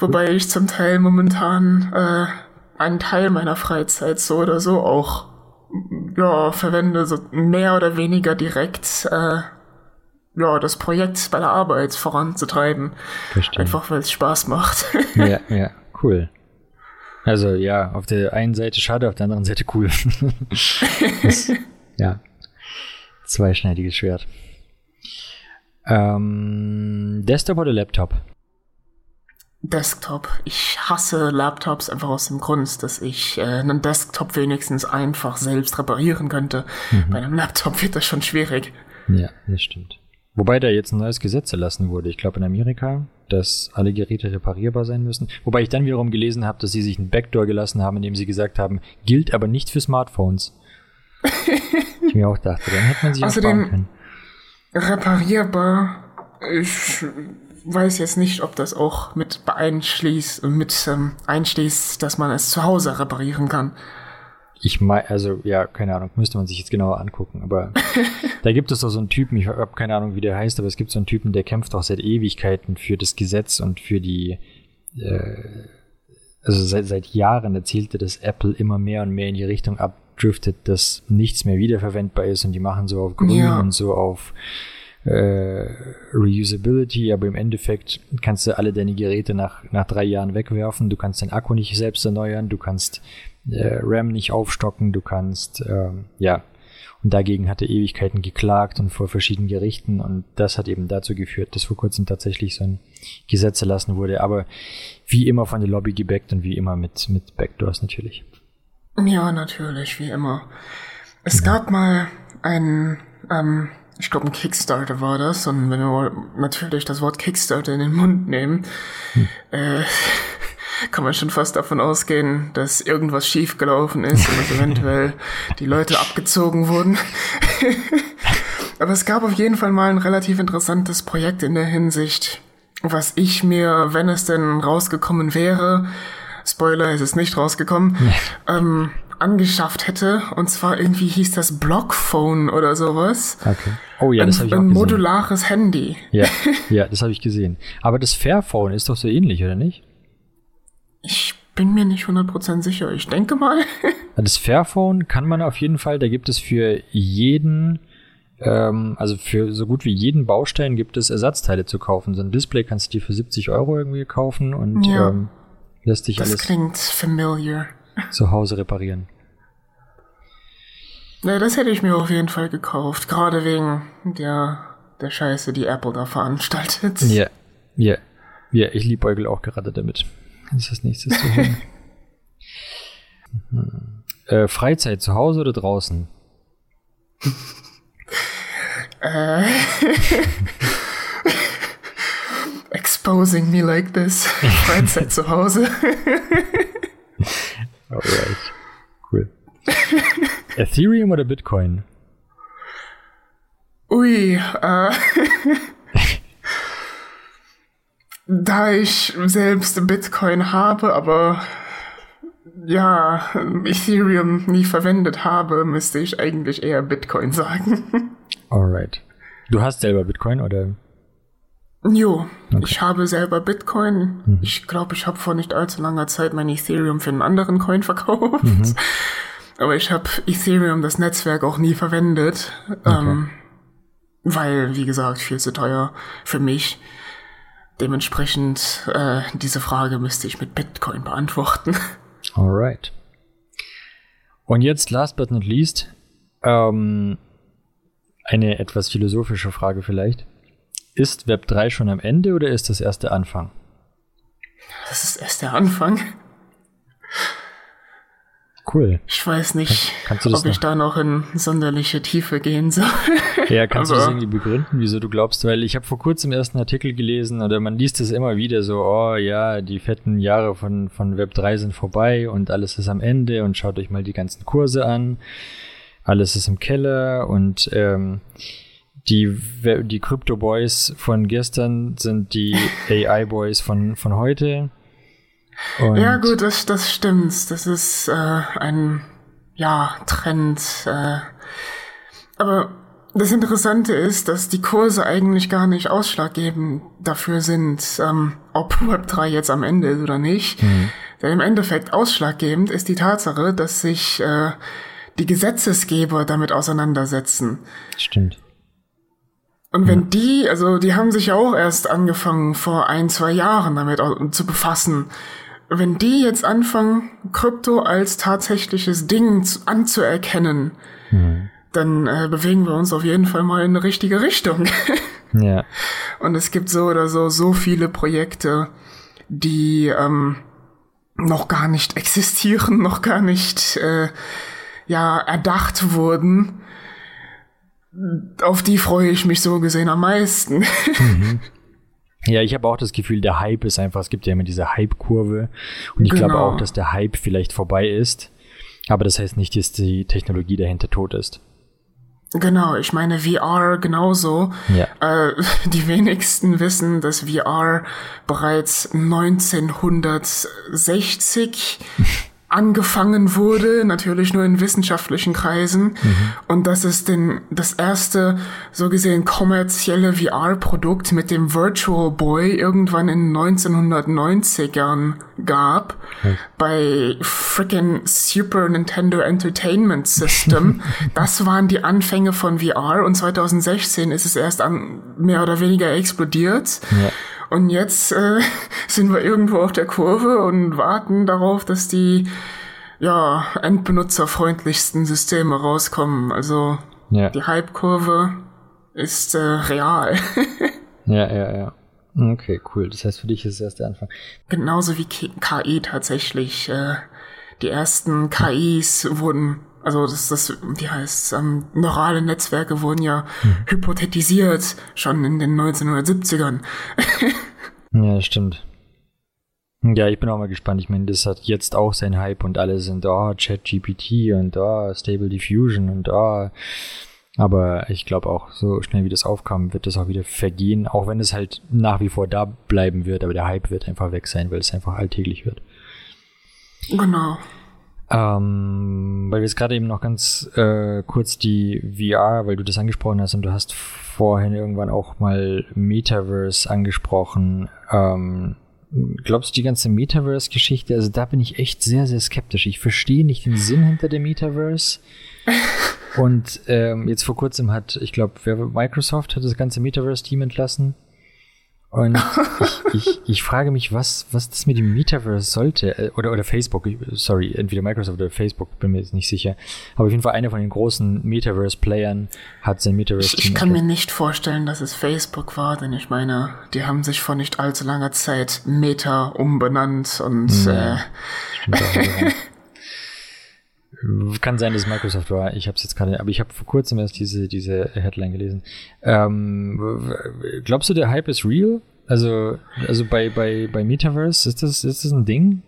Wobei ich zum Teil momentan äh, einen Teil meiner Freizeit so oder so auch ja, verwende, so mehr oder weniger direkt äh, ja, das Projekt bei der Arbeit voranzutreiben. Verstehe. Einfach weil es Spaß macht. ja, ja, cool. Also ja, auf der einen Seite schade, auf der anderen Seite cool. <laughs> das, ja. Zweischneidiges Schwert. Ähm, Desktop oder Laptop? Desktop. Ich hasse Laptops einfach aus dem Grund, dass ich äh, einen Desktop wenigstens einfach selbst reparieren könnte. Mhm. Bei einem Laptop wird das schon schwierig. Ja, das stimmt. Wobei da jetzt ein neues Gesetz erlassen wurde. Ich glaube in Amerika, dass alle Geräte reparierbar sein müssen. Wobei ich dann wiederum gelesen habe, dass sie sich einen Backdoor gelassen haben, indem sie gesagt haben, gilt aber nicht für Smartphones. <laughs> ich mir auch dachte, dann hätte man sich Außerdem, können. Reparierbar. Ich weiß jetzt nicht, ob das auch mit beeinschließt, mit ähm, einschließt, dass man es zu Hause reparieren kann. Ich meine, also ja, keine Ahnung, müsste man sich jetzt genauer angucken. Aber <laughs> da gibt es doch so einen Typen, ich habe keine Ahnung, wie der heißt, aber es gibt so einen Typen, der kämpft auch seit Ewigkeiten für das Gesetz und für die, äh, also seit, seit Jahren erzählte, dass Apple immer mehr und mehr in die Richtung abdriftet, dass nichts mehr wiederverwendbar ist und die machen so auf Grün ja. und so auf äh, Reusability, aber im Endeffekt kannst du alle deine Geräte nach, nach drei Jahren wegwerfen. Du kannst den Akku nicht selbst erneuern, du kannst äh, RAM nicht aufstocken, du kannst, ähm, ja, und dagegen hat er Ewigkeiten geklagt und vor verschiedenen Gerichten und das hat eben dazu geführt, dass vor kurzem tatsächlich so ein Gesetz erlassen wurde, aber wie immer von der Lobby gebackt und wie immer mit, mit Backdoors natürlich. Ja, natürlich, wie immer. Es ja. gab mal ein ähm, ich glaube, ein Kickstarter war das. Und wenn wir natürlich das Wort Kickstarter in den Mund nehmen, hm. äh, <laughs> kann man schon fast davon ausgehen, dass irgendwas schiefgelaufen ist und dass eventuell die Leute abgezogen wurden. <laughs> Aber es gab auf jeden Fall mal ein relativ interessantes Projekt in der Hinsicht, was ich mir, wenn es denn rausgekommen wäre, Spoiler, es ist nicht rausgekommen, ähm, angeschafft hätte. Und zwar irgendwie hieß das Blockphone oder sowas. Okay. Oh ja, ein, das habe ich auch Ein gesehen. modulares Handy. Ja, <laughs> ja das habe ich gesehen. Aber das Fairphone ist doch so ähnlich, oder nicht? Ich bin mir nicht 100% sicher. Ich denke mal. <laughs> das Fairphone kann man auf jeden Fall, da gibt es für jeden ähm, also für so gut wie jeden Baustein gibt es Ersatzteile zu kaufen. So ein Display kannst du dir für 70 Euro irgendwie kaufen und ja, ähm, lässt sich das alles. Das klingt familiar zu Hause reparieren. Ja, das hätte ich mir auf jeden Fall gekauft. Gerade wegen der, der Scheiße, die Apple da veranstaltet. Ja, ja. Ja, ich liebäugel auch gerade damit. Das ist das nächste zu hören. <laughs> mhm. äh, Freizeit zu Hause oder draußen? äh. <laughs> Exposing me like this. <laughs> Freizeit zu Hause. Alright. Cool. <laughs> Ethereum oder Bitcoin? Ui, äh. <laughs> da ich selbst Bitcoin habe, aber ja, Ethereum nie verwendet habe, müsste ich eigentlich eher Bitcoin sagen. <laughs> Alright. Du hast selber Bitcoin oder? Jo, okay. ich habe selber Bitcoin. Mhm. Ich glaube, ich habe vor nicht allzu langer Zeit mein Ethereum für einen anderen Coin verkauft. Mhm. Aber ich habe Ethereum, das Netzwerk, auch nie verwendet. Okay. Ähm, weil, wie gesagt, viel zu teuer für mich. Dementsprechend, äh, diese Frage müsste ich mit Bitcoin beantworten. <laughs> Alright. Und jetzt, last but not least, ähm, eine etwas philosophische Frage vielleicht. Ist Web 3 schon am Ende oder ist das erst der Anfang? Das ist erst der Anfang. Cool. Ich weiß nicht, Kann, ob ich da noch in sonderliche Tiefe gehen soll. <laughs> Ja, kannst Aber du das irgendwie begründen, wieso du glaubst? Weil ich habe vor kurzem erst einen Artikel gelesen oder man liest es immer wieder so, oh ja, die fetten Jahre von, von Web 3 sind vorbei und alles ist am Ende und schaut euch mal die ganzen Kurse an. Alles ist im Keller und ähm, die, die Crypto Boys von gestern sind die <laughs> AI Boys von, von heute. Und ja, gut, das, das stimmt. Das ist äh, ein ja, Trend. Äh, aber das Interessante ist, dass die Kurse eigentlich gar nicht ausschlaggebend dafür sind, ähm, ob Web3 jetzt am Ende ist oder nicht. Mhm. Denn im Endeffekt ausschlaggebend ist die Tatsache, dass sich äh, die Gesetzesgeber damit auseinandersetzen. Stimmt. Und wenn ja. die, also die haben sich ja auch erst angefangen vor ein, zwei Jahren damit zu befassen. Wenn die jetzt anfangen, Krypto als tatsächliches Ding anzuerkennen, mhm. dann äh, bewegen wir uns auf jeden Fall mal in eine richtige Richtung. <laughs> ja. Und es gibt so oder so so viele Projekte, die ähm, noch gar nicht existieren, <laughs> noch gar nicht äh, ja erdacht wurden. Auf die freue ich mich so gesehen am meisten. <laughs> Mhm. Ja, ich habe auch das Gefühl, der Hype ist einfach, es gibt ja immer diese Hype-Kurve. Und ich genau. glaube auch, dass der Hype vielleicht vorbei ist. Aber das heißt nicht, dass die Technologie dahinter tot ist. Genau, ich meine VR genauso. Ja. Äh, <laughs> die wenigsten wissen, dass VR bereits 1960 <laughs> angefangen wurde, natürlich nur in wissenschaftlichen Kreisen. Mhm. Und dass es den, das erste, so gesehen, kommerzielle VR-Produkt mit dem Virtual Boy irgendwann in 1990ern gab. Mhm. Bei frickin' Super Nintendo Entertainment System. <laughs> das waren die Anfänge von VR und 2016 ist es erst an, mehr oder weniger explodiert. Ja. Und jetzt äh, <laughs> sind wir irgendwo auf der Kurve und warten darauf, dass die ja, endbenutzerfreundlichsten Systeme rauskommen. Also ja. die Hype-Kurve ist äh, real. <laughs> ja, ja, ja. Okay, cool. Das heißt, für dich ist es erst der Anfang. Genauso wie KI tatsächlich. Äh, die ersten KIs wurden also das, das wie heißt ähm, neurale Netzwerke wurden ja hm. hypothetisiert schon in den 1970ern. <laughs> ja, stimmt. Ja, ich bin auch mal gespannt. Ich meine, das hat jetzt auch seinen Hype und alle sind da, oh, ChatGPT und da, oh, Stable Diffusion und da. Oh. Aber ich glaube auch, so schnell wie das aufkam, wird das auch wieder vergehen, auch wenn es halt nach wie vor da bleiben wird, aber der Hype wird einfach weg sein, weil es einfach alltäglich wird. Genau. Ähm, weil wir jetzt gerade eben noch ganz äh, kurz die VR, weil du das angesprochen hast und du hast vorhin irgendwann auch mal Metaverse angesprochen. Ähm, glaubst du die ganze Metaverse-Geschichte? Also da bin ich echt sehr, sehr skeptisch. Ich verstehe nicht den Sinn hinter dem Metaverse. <laughs> Und ähm, jetzt vor kurzem hat, ich glaube, Microsoft hat das ganze Metaverse-Team entlassen. Und <laughs> ich, ich, ich frage mich, was, was das mit dem Metaverse sollte. Äh, oder, oder Facebook, sorry, entweder Microsoft oder Facebook, bin mir jetzt nicht sicher. Aber auf jeden Fall einer von den großen Metaverse-Playern hat sein Metaverse. Ich, ich kann mir nicht vorstellen, dass es Facebook war, denn ich meine, die haben sich vor nicht allzu langer Zeit Meta umbenannt und ja, äh, <laughs> Kann sein, dass Microsoft war. Ich habe es jetzt gerade, aber ich habe vor kurzem erst diese, diese Headline gelesen. Ähm, glaubst du, der Hype ist real? Also, also bei, bei, bei Metaverse, ist das, ist das ein Ding?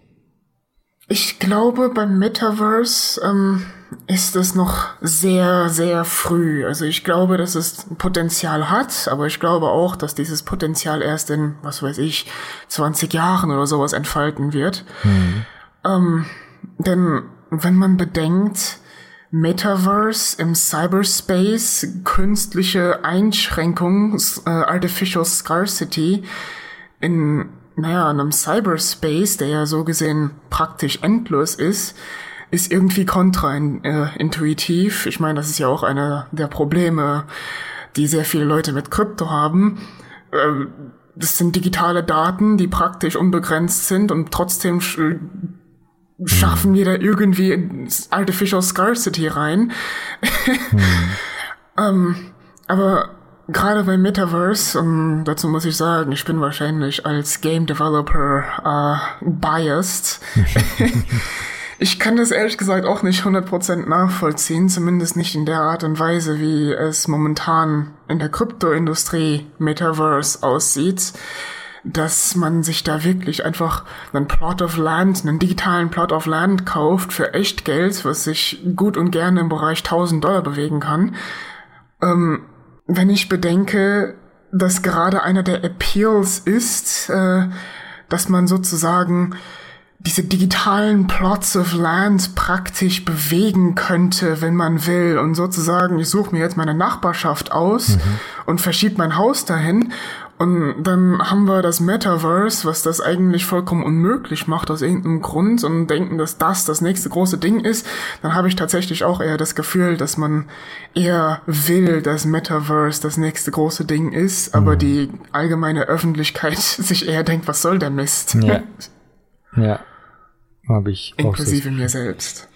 Ich glaube, beim Metaverse ähm, ist es noch sehr, sehr früh. Also ich glaube, dass es Potenzial hat, aber ich glaube auch, dass dieses Potenzial erst in, was weiß ich, 20 Jahren oder sowas entfalten wird. Mhm. Ähm, denn wenn man bedenkt, Metaverse im Cyberspace, künstliche Einschränkung, äh, Artificial Scarcity in, naja, einem Cyberspace, der ja so gesehen praktisch endlos ist, ist irgendwie kontraintuitiv. Ich meine, das ist ja auch einer der Probleme, die sehr viele Leute mit Krypto haben. Äh, das sind digitale Daten, die praktisch unbegrenzt sind und trotzdem schaffen wir da irgendwie Artificial Scarcity rein. hm. <laughs> ähm, aber gerade beim Metaverse, um, dazu muss ich sagen, ich bin wahrscheinlich als Game Developer äh, biased. <laughs> ich kann das ehrlich gesagt auch nicht 100% nachvollziehen, zumindest nicht in der Art und Weise, wie es momentan in der Kryptoindustrie Metaverse aussieht dass man sich da wirklich einfach einen Plot of Land, einen digitalen Plot of Land kauft für echt Geld, was sich gut und gerne im Bereich 1000 Dollar bewegen kann. Ähm, wenn ich bedenke, dass gerade einer der Appeals ist, äh, dass man sozusagen diese digitalen Plots of Land praktisch bewegen könnte, wenn man will. Und sozusagen, ich suche mir jetzt meine Nachbarschaft aus mhm. und verschiebe mein Haus dahin. Und dann haben wir das Metaverse, was das eigentlich vollkommen unmöglich macht aus irgendeinem Grund und denken, dass das das nächste große Ding ist. Dann habe ich tatsächlich auch eher das Gefühl, dass man eher will, dass Metaverse das nächste große Ding ist, aber mhm. die allgemeine Öffentlichkeit <laughs> sich eher denkt, was soll der Mist? Ja. <laughs> ja. Habe ich. Inklusive mir selbst.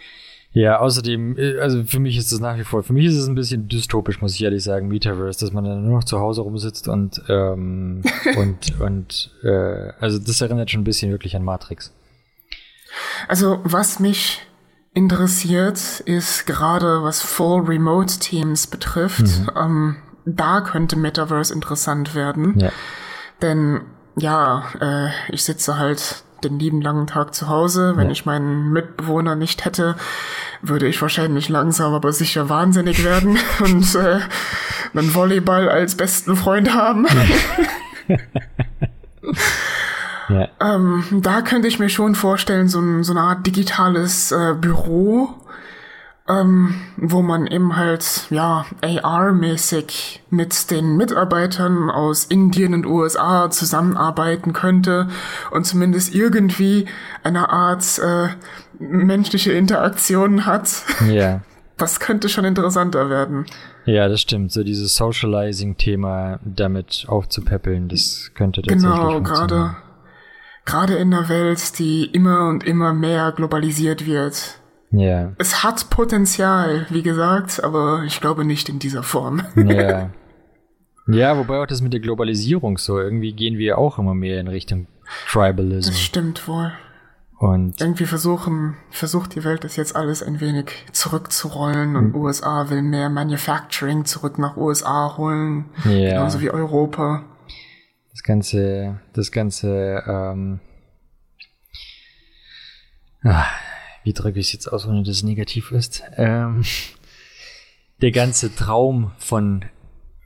Ja, außerdem, äh, also für mich ist es nach wie vor, für mich ist es ein bisschen dystopisch, muss ich ehrlich sagen, Metaverse, dass man dann nur noch zu Hause rumsitzt und, ähm, <laughs> und, und, äh, also das erinnert schon ein bisschen wirklich an Matrix. Also, was mich interessiert, ist gerade was Full Remote Teams betrifft. Mhm. Ähm, da könnte Metaverse interessant werden. Ja. Denn ja, äh, ich sitze halt den lieben langen Tag zu Hause. Wenn ja. ich meinen Mitbewohner nicht hätte, würde ich wahrscheinlich langsam aber sicher wahnsinnig werden <laughs> und äh, einen Volleyball als besten Freund haben. <laughs> <laughs> ja. ähm, da könnte ich mir schon vorstellen, so, ein, so eine Art digitales äh, Büro, ähm, wo man eben halt, ja, AR-mäßig mit den Mitarbeitern aus Indien und USA zusammenarbeiten könnte und zumindest irgendwie eine Art äh, menschliche Interaktion hat. Ja. <laughs> Das könnte schon interessanter werden. Ja, das stimmt. So dieses Socializing-Thema damit aufzupäppeln, das könnte tatsächlich Genau, gerade gerade in einer Welt, die immer und immer mehr globalisiert wird ja. Es hat Potenzial, wie gesagt, aber ich glaube nicht in dieser Form. Ja. <laughs> Ja, wobei auch das mit der Globalisierung so, irgendwie gehen wir auch immer mehr in Richtung Tribalism. Das stimmt wohl. Und irgendwie versuchen, versucht die Welt das jetzt alles ein wenig zurückzurollen und mhm. USA will mehr Manufacturing zurück nach USA holen. Ja. Genauso wie Europa. Das ganze, das ganze, ähm, ah, wie drücke ich es jetzt aus, ohne dass es negativ ist? Ähm, <laughs> der ganze Traum von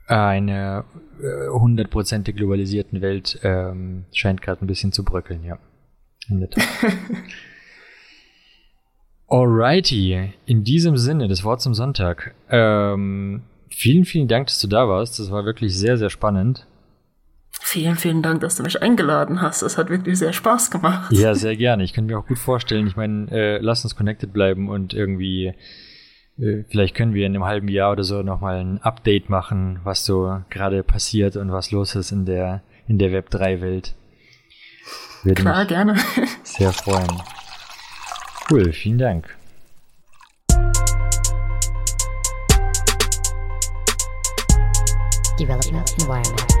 einer äh, hundertprozentig globalisierten Welt ähm, scheint gerade ein bisschen zu bröckeln, ja. In der Tat. <laughs> Alrighty, in diesem Sinne, das Wort zum Sonntag. Ähm, vielen, vielen Dank, dass du da warst. Das war wirklich sehr, sehr spannend. Vielen, vielen Dank, dass du mich eingeladen hast. Es hat wirklich sehr Spaß gemacht. Ja, sehr gerne. Ich könnte mir auch gut vorstellen. Ich meine, äh, lass uns connected bleiben und irgendwie, äh, vielleicht können wir in einem halben Jahr oder so nochmal ein Update machen, was so gerade passiert und was los ist in der, in der Web 3 Welt. Würde Klar, gerne. Sehr freuen. Cool, vielen Dank. Development Environment.